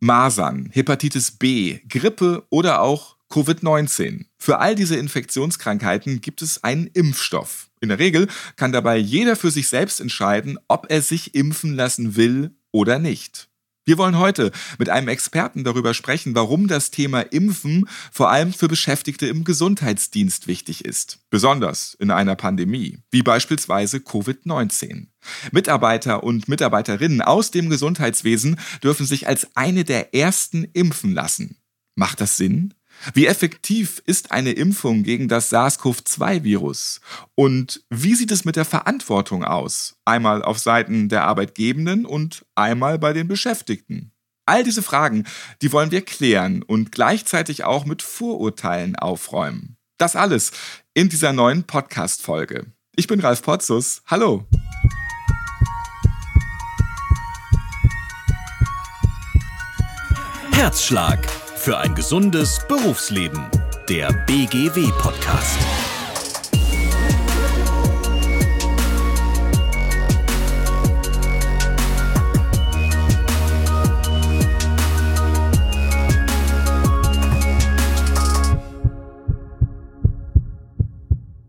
Masern, Hepatitis B, Grippe oder auch Covid-19. Für all diese Infektionskrankheiten gibt es einen Impfstoff. In der Regel kann dabei jeder für sich selbst entscheiden, ob er sich impfen lassen will oder nicht. Wir wollen heute mit einem Experten darüber sprechen, warum das Thema Impfen vor allem für Beschäftigte im Gesundheitsdienst wichtig ist. Besonders in einer Pandemie, wie beispielsweise Covid-19. Mitarbeiter und Mitarbeiterinnen aus dem Gesundheitswesen dürfen sich als eine der ersten impfen lassen. Macht das Sinn? Wie effektiv ist eine Impfung gegen das SARS-CoV-2-Virus? Und wie sieht es mit der Verantwortung aus? Einmal auf Seiten der Arbeitgebenden und einmal bei den Beschäftigten. All diese Fragen, die wollen wir klären und gleichzeitig auch mit Vorurteilen aufräumen. Das alles in dieser neuen Podcast-Folge. Ich bin Ralf Potzus. Hallo. Herzschlag für ein gesundes Berufsleben. Der BGW-Podcast.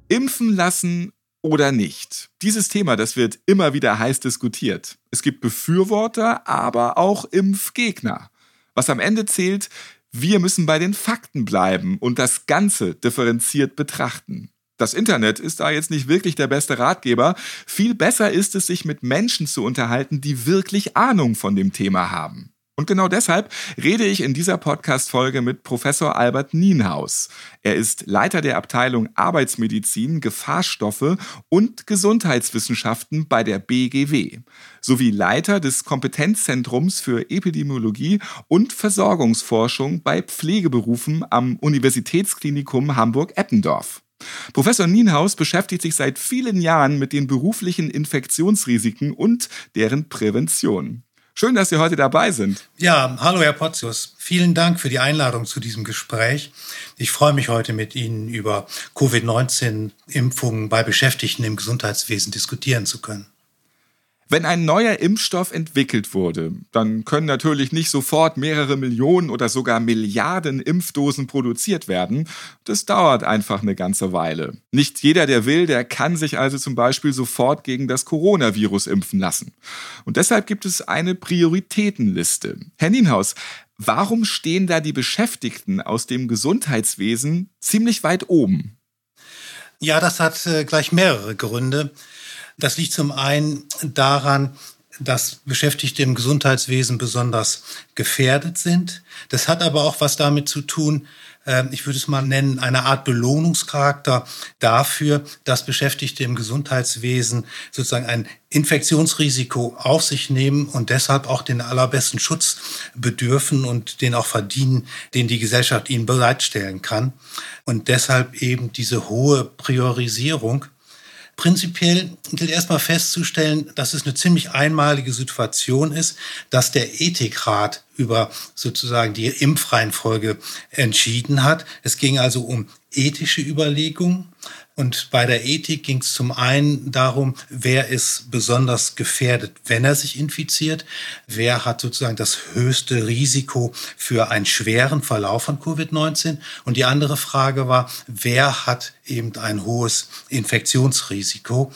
Impfen lassen oder nicht? Dieses Thema, das wird immer wieder heiß diskutiert. Es gibt Befürworter, aber auch Impfgegner. Was am Ende zählt, wir müssen bei den Fakten bleiben und das Ganze differenziert betrachten. Das Internet ist da jetzt nicht wirklich der beste Ratgeber. Viel besser ist es, sich mit Menschen zu unterhalten, die wirklich Ahnung von dem Thema haben. Und genau deshalb rede ich in dieser Podcast-Folge mit Professor Albert Nienhaus. Er ist Leiter der Abteilung Arbeitsmedizin, Gefahrstoffe und Gesundheitswissenschaften bei der BGW sowie Leiter des Kompetenzzentrums für Epidemiologie und Versorgungsforschung bei Pflegeberufen am Universitätsklinikum Hamburg-Eppendorf. Professor Nienhaus beschäftigt sich seit vielen Jahren mit den beruflichen Infektionsrisiken und deren Prävention. Schön, dass Sie heute dabei sind. Ja, hallo Herr Potzius. Vielen Dank für die Einladung zu diesem Gespräch. Ich freue mich heute mit Ihnen über Covid-19-Impfungen bei Beschäftigten im Gesundheitswesen diskutieren zu können. Wenn ein neuer Impfstoff entwickelt wurde, dann können natürlich nicht sofort mehrere Millionen oder sogar Milliarden Impfdosen produziert werden. Das dauert einfach eine ganze Weile. Nicht jeder, der will, der kann sich also zum Beispiel sofort gegen das Coronavirus impfen lassen. Und deshalb gibt es eine Prioritätenliste. Herr Nienhaus, warum stehen da die Beschäftigten aus dem Gesundheitswesen ziemlich weit oben? Ja, das hat äh, gleich mehrere Gründe. Das liegt zum einen daran, dass Beschäftigte im Gesundheitswesen besonders gefährdet sind. Das hat aber auch was damit zu tun, ähm, ich würde es mal nennen, eine Art Belohnungscharakter dafür, dass Beschäftigte im Gesundheitswesen sozusagen ein Infektionsrisiko auf sich nehmen und deshalb auch den allerbesten Schutz bedürfen und den auch verdienen, den die Gesellschaft ihnen bereitstellen kann. Und deshalb eben diese hohe Priorisierung Prinzipiell gilt erstmal festzustellen, dass es eine ziemlich einmalige Situation ist, dass der Ethikrat über sozusagen die Impfreihenfolge entschieden hat. Es ging also um ethische Überlegungen. Und bei der Ethik ging es zum einen darum, wer ist besonders gefährdet, wenn er sich infiziert, wer hat sozusagen das höchste Risiko für einen schweren Verlauf von Covid-19. Und die andere Frage war, wer hat eben ein hohes Infektionsrisiko.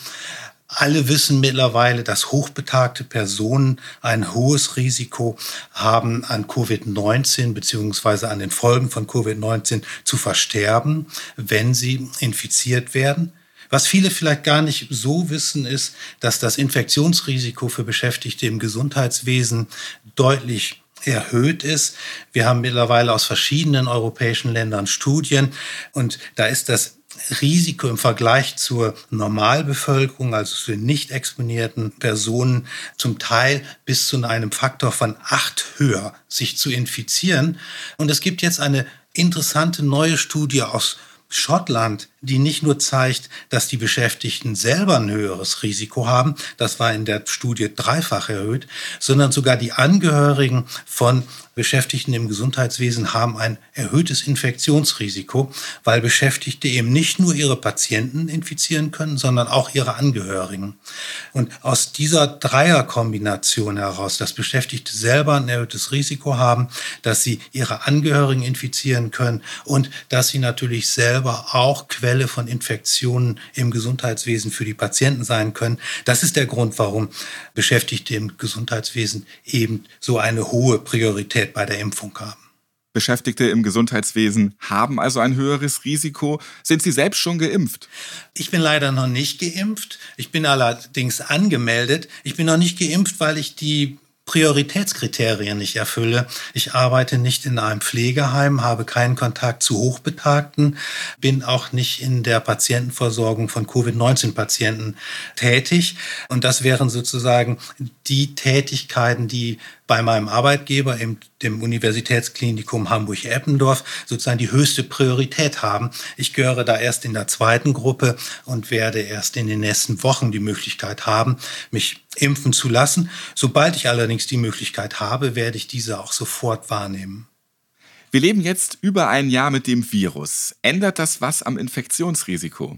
Alle wissen mittlerweile, dass hochbetagte Personen ein hohes Risiko haben, an Covid-19 beziehungsweise an den Folgen von Covid-19 zu versterben, wenn sie infiziert werden. Was viele vielleicht gar nicht so wissen, ist, dass das Infektionsrisiko für Beschäftigte im Gesundheitswesen deutlich erhöht ist. Wir haben mittlerweile aus verschiedenen europäischen Ländern Studien und da ist das Risiko im Vergleich zur Normalbevölkerung, also zu den nicht exponierten Personen, zum Teil bis zu einem Faktor von acht höher, sich zu infizieren. Und es gibt jetzt eine interessante neue Studie aus Schottland, die nicht nur zeigt, dass die Beschäftigten selber ein höheres Risiko haben, das war in der Studie dreifach erhöht, sondern sogar die Angehörigen von Beschäftigten im Gesundheitswesen haben ein erhöhtes Infektionsrisiko, weil Beschäftigte eben nicht nur ihre Patienten infizieren können, sondern auch ihre Angehörigen. Und aus dieser Dreierkombination heraus, dass Beschäftigte selber ein erhöhtes Risiko haben, dass sie ihre Angehörigen infizieren können und dass sie natürlich selber auch Quelle von Infektionen im Gesundheitswesen für die Patienten sein können. Das ist der Grund, warum Beschäftigte im Gesundheitswesen eben so eine hohe Priorität Priorität bei der Impfung haben. Beschäftigte im Gesundheitswesen haben also ein höheres Risiko. Sind Sie selbst schon geimpft? Ich bin leider noch nicht geimpft. Ich bin allerdings angemeldet. Ich bin noch nicht geimpft, weil ich die Prioritätskriterien nicht erfülle. Ich arbeite nicht in einem Pflegeheim, habe keinen Kontakt zu Hochbetagten, bin auch nicht in der Patientenversorgung von Covid-19-Patienten tätig. Und das wären sozusagen die Tätigkeiten, die bei meinem Arbeitgeber, im, dem Universitätsklinikum Hamburg-Eppendorf, sozusagen die höchste Priorität haben. Ich gehöre da erst in der zweiten Gruppe und werde erst in den nächsten Wochen die Möglichkeit haben, mich impfen zu lassen. Sobald ich allerdings die Möglichkeit habe, werde ich diese auch sofort wahrnehmen. Wir leben jetzt über ein Jahr mit dem Virus. Ändert das was am Infektionsrisiko?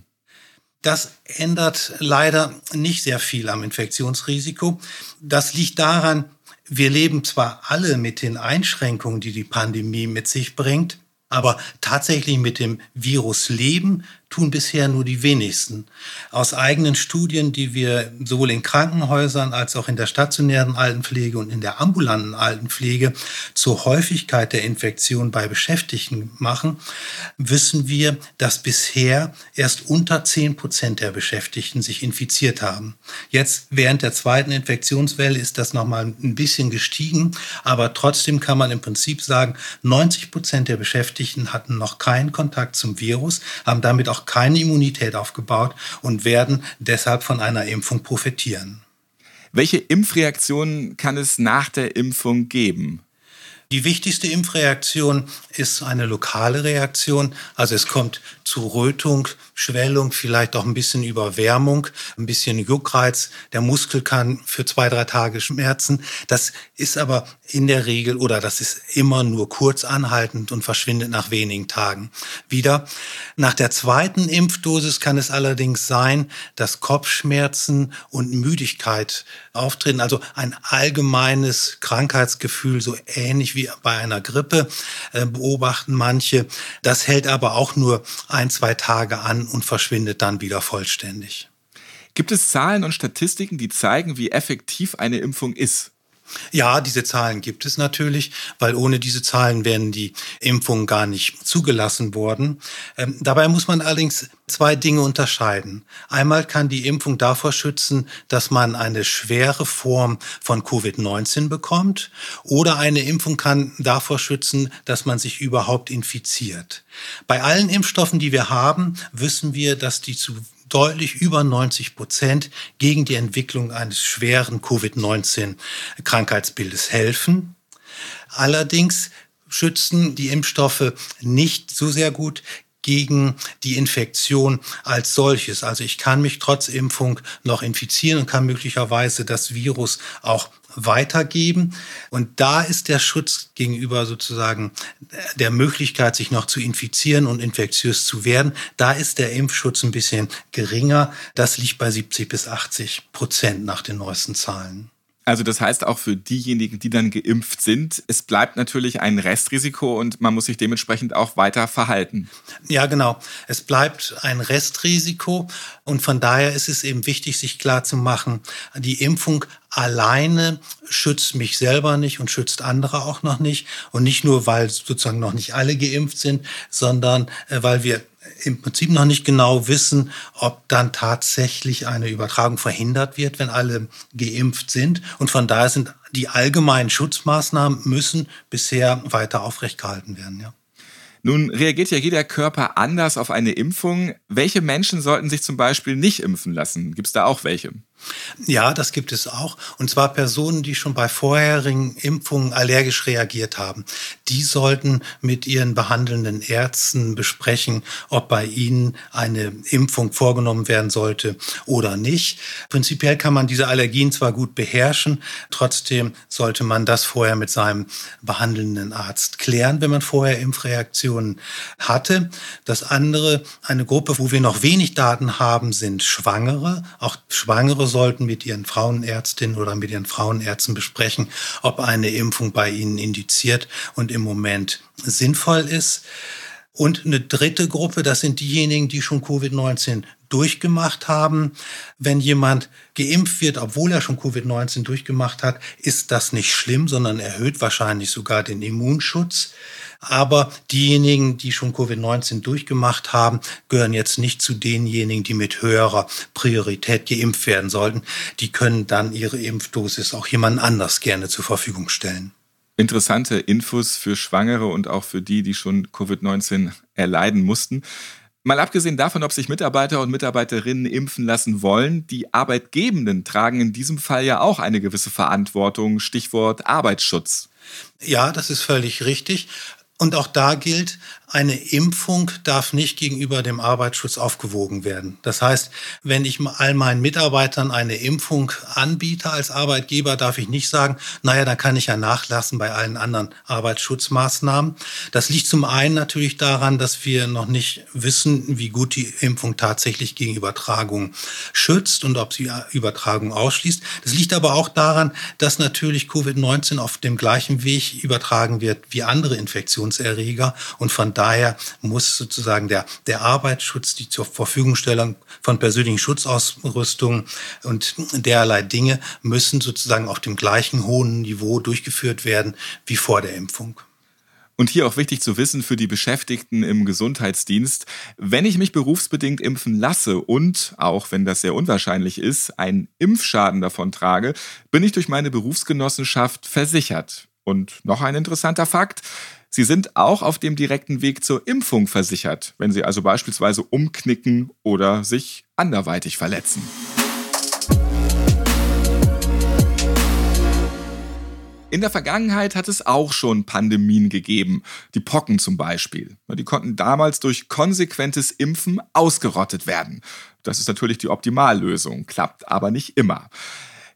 Das ändert leider nicht sehr viel am Infektionsrisiko. Das liegt daran, wir leben zwar alle mit den Einschränkungen, die die Pandemie mit sich bringt, aber tatsächlich mit dem Virus leben tun bisher nur die wenigsten. Aus eigenen Studien, die wir sowohl in Krankenhäusern als auch in der stationären Altenpflege und in der ambulanten Altenpflege zur Häufigkeit der Infektion bei Beschäftigten machen, wissen wir, dass bisher erst unter 10 Prozent der Beschäftigten sich infiziert haben. Jetzt während der zweiten Infektionswelle ist das nochmal ein bisschen gestiegen, aber trotzdem kann man im Prinzip sagen, 90 Prozent der Beschäftigten hatten noch keinen Kontakt zum Virus, haben damit auch keine Immunität aufgebaut und werden deshalb von einer Impfung profitieren. Welche Impfreaktionen kann es nach der Impfung geben? Die wichtigste Impfreaktion ist eine lokale Reaktion. Also es kommt zu Rötung, Schwellung, vielleicht auch ein bisschen Überwärmung, ein bisschen Juckreiz. Der Muskel kann für zwei, drei Tage schmerzen. Das ist aber in der Regel oder das ist immer nur kurz anhaltend und verschwindet nach wenigen Tagen wieder. Nach der zweiten Impfdosis kann es allerdings sein, dass Kopfschmerzen und Müdigkeit auftreten, also ein allgemeines Krankheitsgefühl, so ähnlich wie bei einer Grippe, äh, beobachten manche. Das hält aber auch nur ein, zwei Tage an und verschwindet dann wieder vollständig. Gibt es Zahlen und Statistiken, die zeigen, wie effektiv eine Impfung ist? Ja, diese Zahlen gibt es natürlich, weil ohne diese Zahlen wären die Impfungen gar nicht zugelassen worden. Ähm, dabei muss man allerdings zwei Dinge unterscheiden. Einmal kann die Impfung davor schützen, dass man eine schwere Form von Covid-19 bekommt oder eine Impfung kann davor schützen, dass man sich überhaupt infiziert. Bei allen Impfstoffen, die wir haben, wissen wir, dass die zu deutlich über 90 Prozent gegen die Entwicklung eines schweren Covid-19-Krankheitsbildes helfen. Allerdings schützen die Impfstoffe nicht so sehr gut gegen die Infektion als solches. Also ich kann mich trotz Impfung noch infizieren und kann möglicherweise das Virus auch weitergeben. Und da ist der Schutz gegenüber sozusagen der Möglichkeit, sich noch zu infizieren und infektiös zu werden, da ist der Impfschutz ein bisschen geringer. Das liegt bei 70 bis 80 Prozent nach den neuesten Zahlen. Also das heißt auch für diejenigen, die dann geimpft sind, es bleibt natürlich ein Restrisiko und man muss sich dementsprechend auch weiter verhalten. Ja, genau. Es bleibt ein Restrisiko und von daher ist es eben wichtig, sich klar zu machen, die Impfung alleine schützt mich selber nicht und schützt andere auch noch nicht. Und nicht nur, weil sozusagen noch nicht alle geimpft sind, sondern äh, weil wir im Prinzip noch nicht genau wissen, ob dann tatsächlich eine Übertragung verhindert wird, wenn alle geimpft sind. Und von daher sind die allgemeinen Schutzmaßnahmen müssen bisher weiter aufrechtgehalten werden. Ja. Nun reagiert ja jeder Körper anders auf eine Impfung. Welche Menschen sollten sich zum Beispiel nicht impfen lassen? Gibt es da auch welche? Ja, das gibt es auch. Und zwar Personen, die schon bei vorherigen Impfungen allergisch reagiert haben. Die sollten mit ihren behandelnden Ärzten besprechen, ob bei ihnen eine Impfung vorgenommen werden sollte oder nicht. Prinzipiell kann man diese Allergien zwar gut beherrschen, trotzdem sollte man das vorher mit seinem behandelnden Arzt klären, wenn man vorher Impfreaktionen hatte. Das andere, eine Gruppe, wo wir noch wenig Daten haben, sind Schwangere. Auch Schwangere sollten mit ihren Frauenärztinnen oder mit ihren Frauenärzten besprechen, ob eine Impfung bei ihnen indiziert und im Moment sinnvoll ist. Und eine dritte Gruppe, das sind diejenigen, die schon Covid-19 durchgemacht haben. Wenn jemand geimpft wird, obwohl er schon Covid-19 durchgemacht hat, ist das nicht schlimm, sondern erhöht wahrscheinlich sogar den Immunschutz. Aber diejenigen, die schon Covid-19 durchgemacht haben, gehören jetzt nicht zu denjenigen, die mit höherer Priorität geimpft werden sollten. Die können dann ihre Impfdosis auch jemand anders gerne zur Verfügung stellen. Interessante Infos für Schwangere und auch für die, die schon Covid-19 erleiden mussten. Mal abgesehen davon, ob sich Mitarbeiter und Mitarbeiterinnen impfen lassen wollen, die Arbeitgebenden tragen in diesem Fall ja auch eine gewisse Verantwortung. Stichwort Arbeitsschutz. Ja, das ist völlig richtig. Und auch da gilt, eine Impfung darf nicht gegenüber dem Arbeitsschutz aufgewogen werden. Das heißt, wenn ich all meinen Mitarbeitern eine Impfung anbiete als Arbeitgeber, darf ich nicht sagen, naja, dann kann ich ja nachlassen bei allen anderen Arbeitsschutzmaßnahmen. Das liegt zum einen natürlich daran, dass wir noch nicht wissen, wie gut die Impfung tatsächlich gegen Übertragung schützt und ob sie Übertragung ausschließt. Das liegt aber auch daran, dass natürlich Covid-19 auf dem gleichen Weg übertragen wird wie andere Infektionserreger und von daher muss sozusagen der, der Arbeitsschutz, die zur Verfügungstellung von persönlichen Schutzausrüstung und derlei Dinge müssen sozusagen auf dem gleichen hohen Niveau durchgeführt werden wie vor der Impfung. Und hier auch wichtig zu wissen für die Beschäftigten im Gesundheitsdienst, wenn ich mich berufsbedingt impfen lasse und, auch wenn das sehr unwahrscheinlich ist, einen Impfschaden davon trage, bin ich durch meine Berufsgenossenschaft versichert. Und noch ein interessanter Fakt, Sie sind auch auf dem direkten Weg zur Impfung versichert, wenn Sie also beispielsweise umknicken oder sich anderweitig verletzen. In der Vergangenheit hat es auch schon Pandemien gegeben, die Pocken zum Beispiel. Die konnten damals durch konsequentes Impfen ausgerottet werden. Das ist natürlich die Optimallösung, klappt aber nicht immer.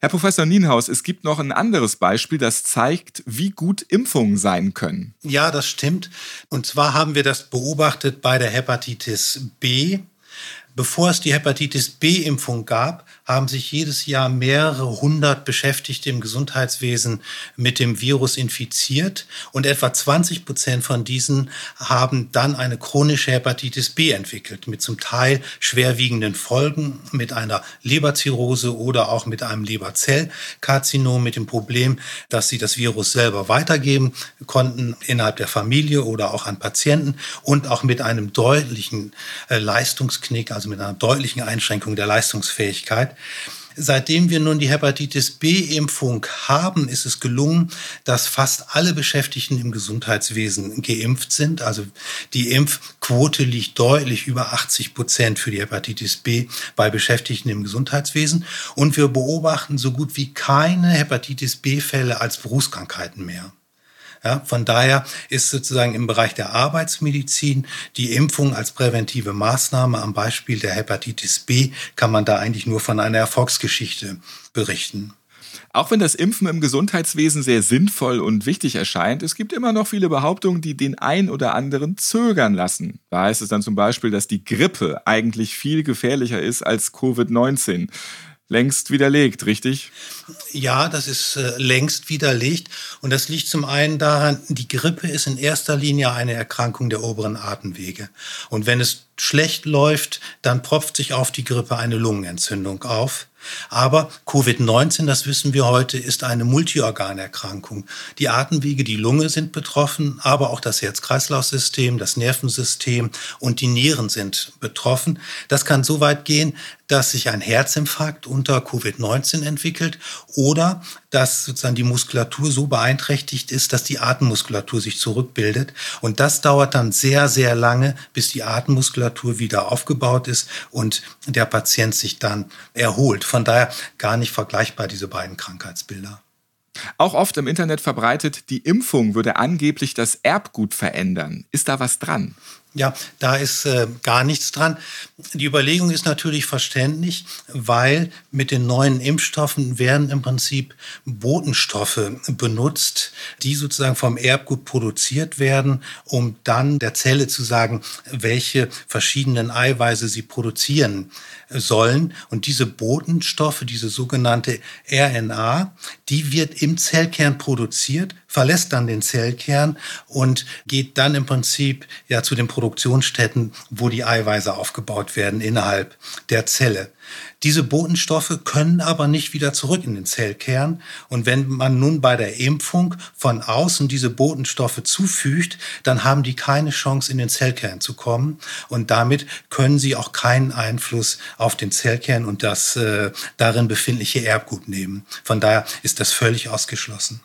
Herr Professor Nienhaus, es gibt noch ein anderes Beispiel, das zeigt, wie gut Impfungen sein können. Ja, das stimmt. Und zwar haben wir das beobachtet bei der Hepatitis B. Bevor es die Hepatitis B-Impfung gab, haben sich jedes Jahr mehrere hundert Beschäftigte im Gesundheitswesen mit dem Virus infiziert und etwa 20 Prozent von diesen haben dann eine chronische Hepatitis B entwickelt, mit zum Teil schwerwiegenden Folgen, mit einer Leberzirrhose oder auch mit einem Leberzellkarzinom, mit dem Problem, dass sie das Virus selber weitergeben konnten innerhalb der Familie oder auch an Patienten und auch mit einem deutlichen äh, Leistungsknick, also mit einer deutlichen Einschränkung der Leistungsfähigkeit. Seitdem wir nun die Hepatitis B-Impfung haben, ist es gelungen, dass fast alle Beschäftigten im Gesundheitswesen geimpft sind. Also die Impfquote liegt deutlich über 80 Prozent für die Hepatitis B bei Beschäftigten im Gesundheitswesen. Und wir beobachten so gut wie keine Hepatitis B-Fälle als Berufskrankheiten mehr. Ja, von daher ist sozusagen im Bereich der Arbeitsmedizin die Impfung als präventive Maßnahme am Beispiel der Hepatitis B kann man da eigentlich nur von einer Erfolgsgeschichte berichten. Auch wenn das Impfen im Gesundheitswesen sehr sinnvoll und wichtig erscheint, es gibt immer noch viele Behauptungen, die den ein oder anderen zögern lassen. Da heißt es dann zum Beispiel, dass die Grippe eigentlich viel gefährlicher ist als Covid-19 längst widerlegt, richtig? Ja, das ist äh, längst widerlegt. Und das liegt zum einen daran, die Grippe ist in erster Linie eine Erkrankung der oberen Atemwege. Und wenn es schlecht läuft, dann propft sich auf die Grippe eine Lungenentzündung auf. Aber Covid-19, das wissen wir heute, ist eine Multiorganerkrankung. Die Atemwege, die Lunge sind betroffen, aber auch das Herz-Kreislauf-System, das Nervensystem und die Nieren sind betroffen. Das kann so weit gehen, dass sich ein Herzinfarkt unter Covid-19 entwickelt oder dass sozusagen die Muskulatur so beeinträchtigt ist, dass die Atemmuskulatur sich zurückbildet. Und das dauert dann sehr, sehr lange, bis die Atemmuskulatur wieder aufgebaut ist und der Patient sich dann erholt von daher gar nicht vergleichbar, diese beiden Krankheitsbilder. Auch oft im Internet verbreitet, die Impfung würde angeblich das Erbgut verändern. Ist da was dran? Ja, da ist äh, gar nichts dran. Die Überlegung ist natürlich verständlich, weil mit den neuen Impfstoffen werden im Prinzip Botenstoffe benutzt, die sozusagen vom Erbgut produziert werden, um dann der Zelle zu sagen, welche verschiedenen Eiweiße sie produzieren sollen. Und diese Botenstoffe, diese sogenannte RNA, die wird im Zellkern produziert, verlässt dann den Zellkern und geht dann im Prinzip ja zu den Produktionsstätten, wo die Eiweiße aufgebaut werden innerhalb der Zelle. Diese Botenstoffe können aber nicht wieder zurück in den Zellkern. Und wenn man nun bei der Impfung von außen diese Botenstoffe zufügt, dann haben die keine Chance, in den Zellkern zu kommen. Und damit können sie auch keinen Einfluss auf den Zellkern und das äh, darin befindliche Erbgut nehmen. Von daher ist das völlig ausgeschlossen.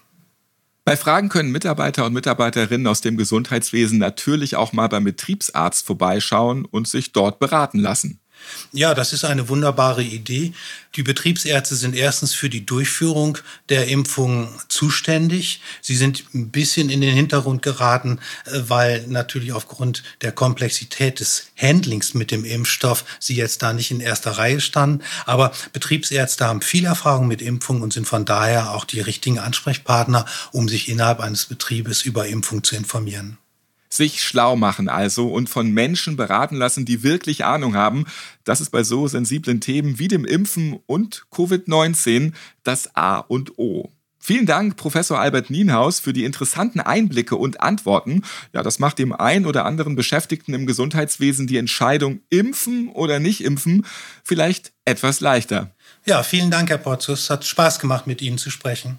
Bei Fragen können Mitarbeiter und Mitarbeiterinnen aus dem Gesundheitswesen natürlich auch mal beim Betriebsarzt vorbeischauen und sich dort beraten lassen. Ja, das ist eine wunderbare Idee. Die Betriebsärzte sind erstens für die Durchführung der Impfung zuständig. Sie sind ein bisschen in den Hintergrund geraten, äh, weil natürlich aufgrund der Komplexität des Handlings mit dem Impfstoff sie jetzt da nicht in erster Reihe standen. Aber Betriebsärzte haben viel Erfahrung mit Impfung und sind von daher auch die richtigen Ansprechpartner, um sich innerhalb eines Betriebes über Impfung zu informieren sich schlau machen also und von Menschen beraten lassen, die wirklich Ahnung haben. Das ist bei so sensiblen Themen wie dem Impfen und Covid-19 das A und O. Vielen Dank, Professor Albert Nienhaus, für die interessanten Einblicke und Antworten. Ja, das macht dem ein oder anderen Beschäftigten im Gesundheitswesen die Entscheidung, impfen oder nicht impfen, vielleicht etwas leichter. Ja, vielen Dank, Herr Potzus. Hat Spaß gemacht, mit Ihnen zu sprechen.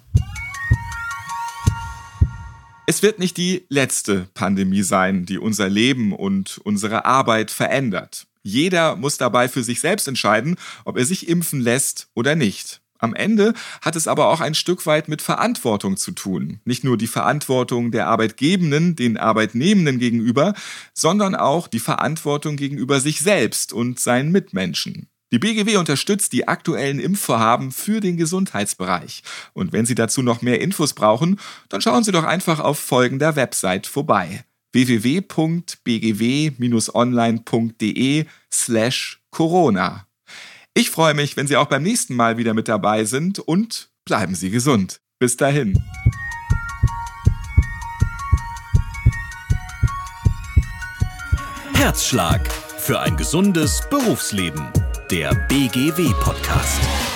Es wird nicht die letzte Pandemie sein, die unser Leben und unsere Arbeit verändert. Jeder muss dabei für sich selbst entscheiden, ob er sich impfen lässt oder nicht. Am Ende hat es aber auch ein Stück weit mit Verantwortung zu tun. Nicht nur die Verantwortung der Arbeitgebenden den Arbeitnehmenden gegenüber, sondern auch die Verantwortung gegenüber sich selbst und seinen Mitmenschen. Die BGW unterstützt die aktuellen Impfvorhaben für den Gesundheitsbereich. Und wenn Sie dazu noch mehr Infos brauchen, dann schauen Sie doch einfach auf folgender Website vorbei www.bgw-online.de slash Corona. Ich freue mich, wenn Sie auch beim nächsten Mal wieder mit dabei sind und bleiben Sie gesund. Bis dahin. Herzschlag für ein gesundes Berufsleben der BGW-Podcast.